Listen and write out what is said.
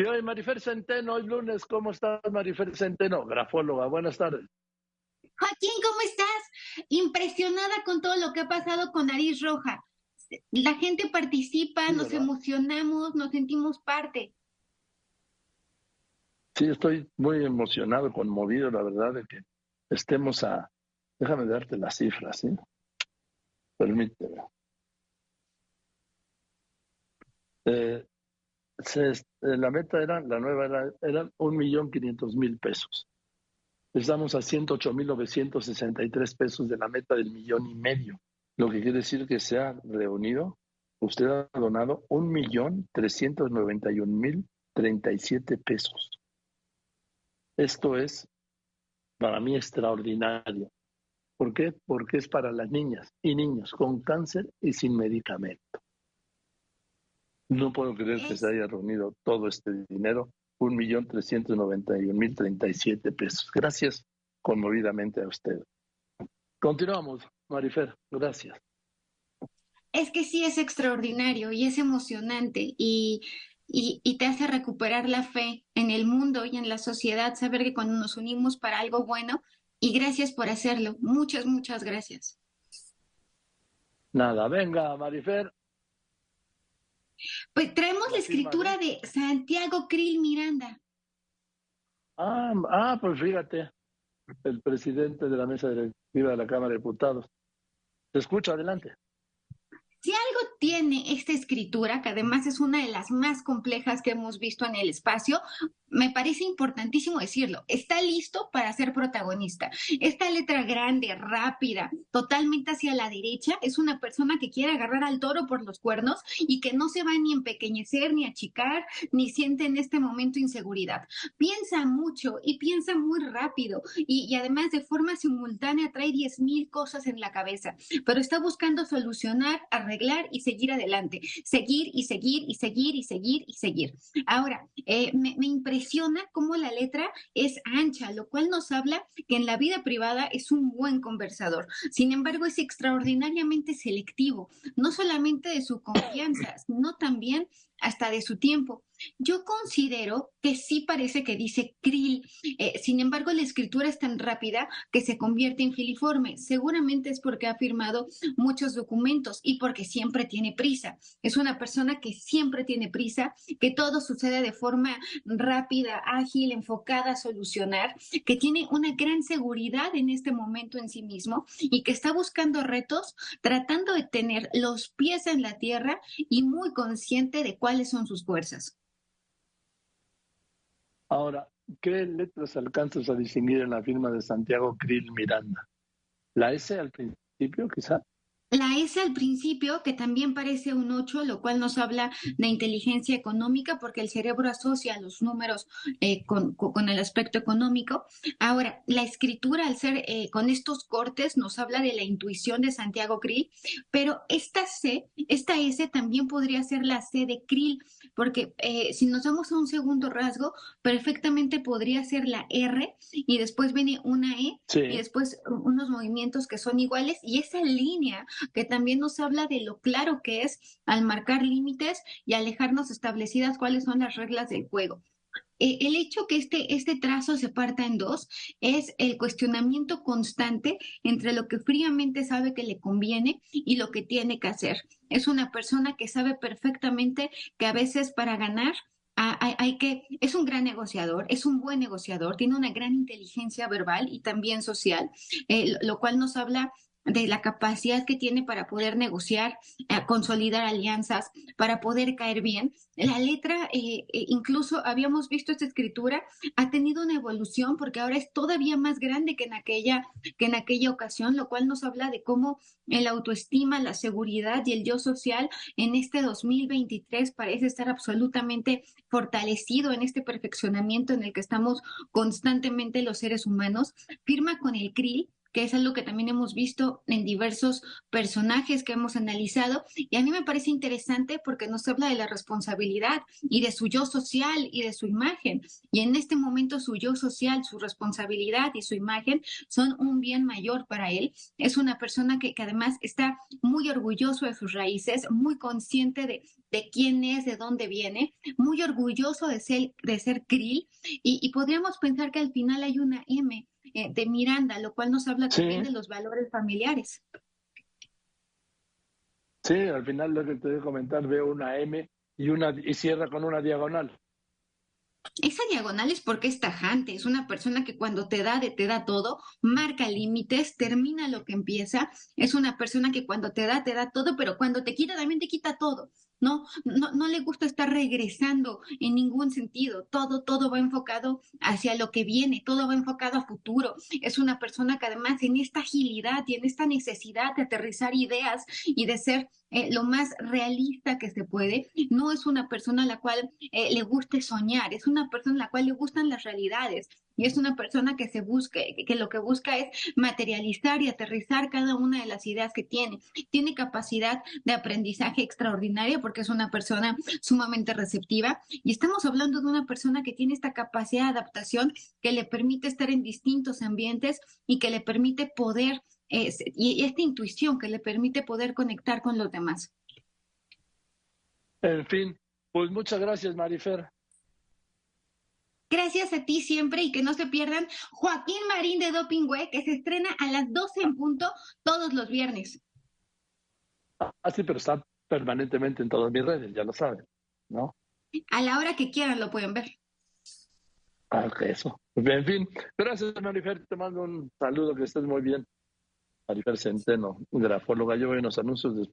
Y hoy Marifer Centeno, hoy lunes, ¿cómo estás Marifer Centeno? Grafóloga, buenas tardes. Joaquín, ¿cómo estás? Impresionada con todo lo que ha pasado con Nariz Roja. La gente participa, nos emocionamos, nos sentimos parte. Sí, estoy muy emocionado, conmovido, la verdad, de que estemos a... Déjame darte las cifras, ¿sí? Permíteme. Eh, eh, la meta era, la nueva era, eran un millón quinientos mil pesos. Estamos a ciento ocho mil novecientos sesenta y tres pesos de la meta del millón y medio, lo que quiere decir que se ha reunido, usted ha donado un millón trescientos noventa y un mil treinta y siete pesos. Esto es para mí extraordinario. ¿Por qué? Porque es para las niñas y niños con cáncer y sin medicamento. No puedo creer que se haya reunido todo este dinero, un millón trescientos noventa y un mil treinta y siete pesos. Gracias conmovidamente a usted. Continuamos, Marifer, gracias. Es que sí es extraordinario y es emocionante y, y, y, te hace recuperar la fe en el mundo y en la sociedad, saber que cuando nos unimos para algo bueno, y gracias por hacerlo. Muchas, muchas gracias. Nada, venga, Marifer, pues traemos la escritura de Santiago Krill Miranda. Ah, ah, pues fíjate, el presidente de la mesa directiva de la Cámara de Diputados. Te escucho, adelante. Si algo tiene esta escritura, que además es una de las más complejas que hemos visto en el espacio, me parece importantísimo decirlo, está listo para ser protagonista. Esta letra grande, rápida, totalmente hacia la derecha, es una persona que quiere agarrar al toro por los cuernos y que no se va ni a empequeñecer, ni achicar, ni siente en este momento inseguridad. Piensa mucho y piensa muy rápido y, y además de forma simultánea trae 10.000 cosas en la cabeza, pero está buscando solucionar, arreglar y seguir adelante. Seguir y seguir y seguir y seguir y seguir. Ahora, eh, me, me impresiona impresiona cómo la letra es ancha, lo cual nos habla que en la vida privada es un buen conversador. Sin embargo, es extraordinariamente selectivo, no solamente de su confianza, sino también hasta de su tiempo. Yo considero que sí parece que dice krill, eh, sin embargo la escritura es tan rápida que se convierte en filiforme. Seguramente es porque ha firmado muchos documentos y porque siempre tiene prisa. Es una persona que siempre tiene prisa, que todo sucede de forma rápida, ágil, enfocada a solucionar, que tiene una gran seguridad en este momento en sí mismo y que está buscando retos, tratando de tener los pies en la tierra y muy consciente de cuáles son sus fuerzas. Ahora, ¿qué letras alcanzas a distinguir en la firma de Santiago Krill Miranda? ¿La S al principio, quizá? La S al principio, que también parece un 8, lo cual nos habla de inteligencia económica, porque el cerebro asocia los números eh, con, con, el aspecto económico. Ahora, la escritura, al ser eh, con estos cortes, nos habla de la intuición de Santiago Krill, pero esta C, esta S también podría ser la C de Krill, porque eh, si nos vamos a un segundo rasgo, perfectamente podría ser la R y después viene una E sí. y después unos movimientos que son iguales y esa línea que también nos habla de lo claro que es al marcar límites y alejarnos establecidas cuáles son las reglas del juego. Eh, el hecho que este, este trazo se parta en dos es el cuestionamiento constante entre lo que fríamente sabe que le conviene y lo que tiene que hacer. Es una persona que sabe perfectamente que a veces para ganar hay, que, es un gran negociador, es un buen negociador, tiene una gran inteligencia verbal y también social, eh, lo cual nos habla de la capacidad que tiene para poder negociar, eh, consolidar alianzas, para poder caer bien. La letra, eh, eh, incluso habíamos visto esta escritura, ha tenido una evolución porque ahora es todavía más grande que en aquella, que en aquella ocasión, lo cual nos habla de cómo el autoestima, la seguridad y el yo social en este 2023 parece estar absolutamente fortalecido en este perfeccionamiento en el que estamos constantemente los seres humanos. Firma con el CRIL que es algo que también hemos visto en diversos personajes que hemos analizado. Y a mí me parece interesante porque nos habla de la responsabilidad y de su yo social y de su imagen. Y en este momento su yo social, su responsabilidad y su imagen son un bien mayor para él. Es una persona que, que además está muy orgulloso de sus raíces, muy consciente de, de quién es, de dónde viene, muy orgulloso de ser, de ser krill. Y, y podríamos pensar que al final hay una M eh, de Miranda, lo cual nos habla también de los valores familiares. Sí, al final lo que te voy a comentar, veo una M y, una, y cierra con una diagonal. Esa diagonal es porque es tajante, es una persona que cuando te da de te da todo, marca límites, termina lo que empieza, es una persona que cuando te da te da todo, pero cuando te quita también te quita todo. No, no, no le gusta estar regresando en ningún sentido. Todo, todo va enfocado hacia lo que viene, todo va enfocado a futuro. Es una persona que además en esta agilidad y en esta necesidad de aterrizar ideas y de ser eh, lo más realista que se puede, no es una persona a la cual eh, le guste soñar, es una persona a la cual le gustan las realidades, y es una persona que se busque, que lo que busca es materializar y aterrizar cada una de las ideas que tiene. Tiene capacidad de aprendizaje extraordinaria porque es una persona sumamente receptiva y estamos hablando de una persona que tiene esta capacidad de adaptación que le permite estar en distintos ambientes y que le permite poder, y esta intuición que le permite poder conectar con los demás. En fin, pues muchas gracias, Marifer. Gracias a ti siempre y que no se pierdan Joaquín Marín de Dopingüe, que se estrena a las 12 en punto todos los viernes. Ah, sí, pero está permanentemente en todas mis redes, ya lo saben, ¿no? A la hora que quieran lo pueden ver. Ah, eso. En fin, gracias, Marifer. Te mando un saludo, que estés muy bien. Marifer Centeno, grafóloga. Yo voy a los anuncios después.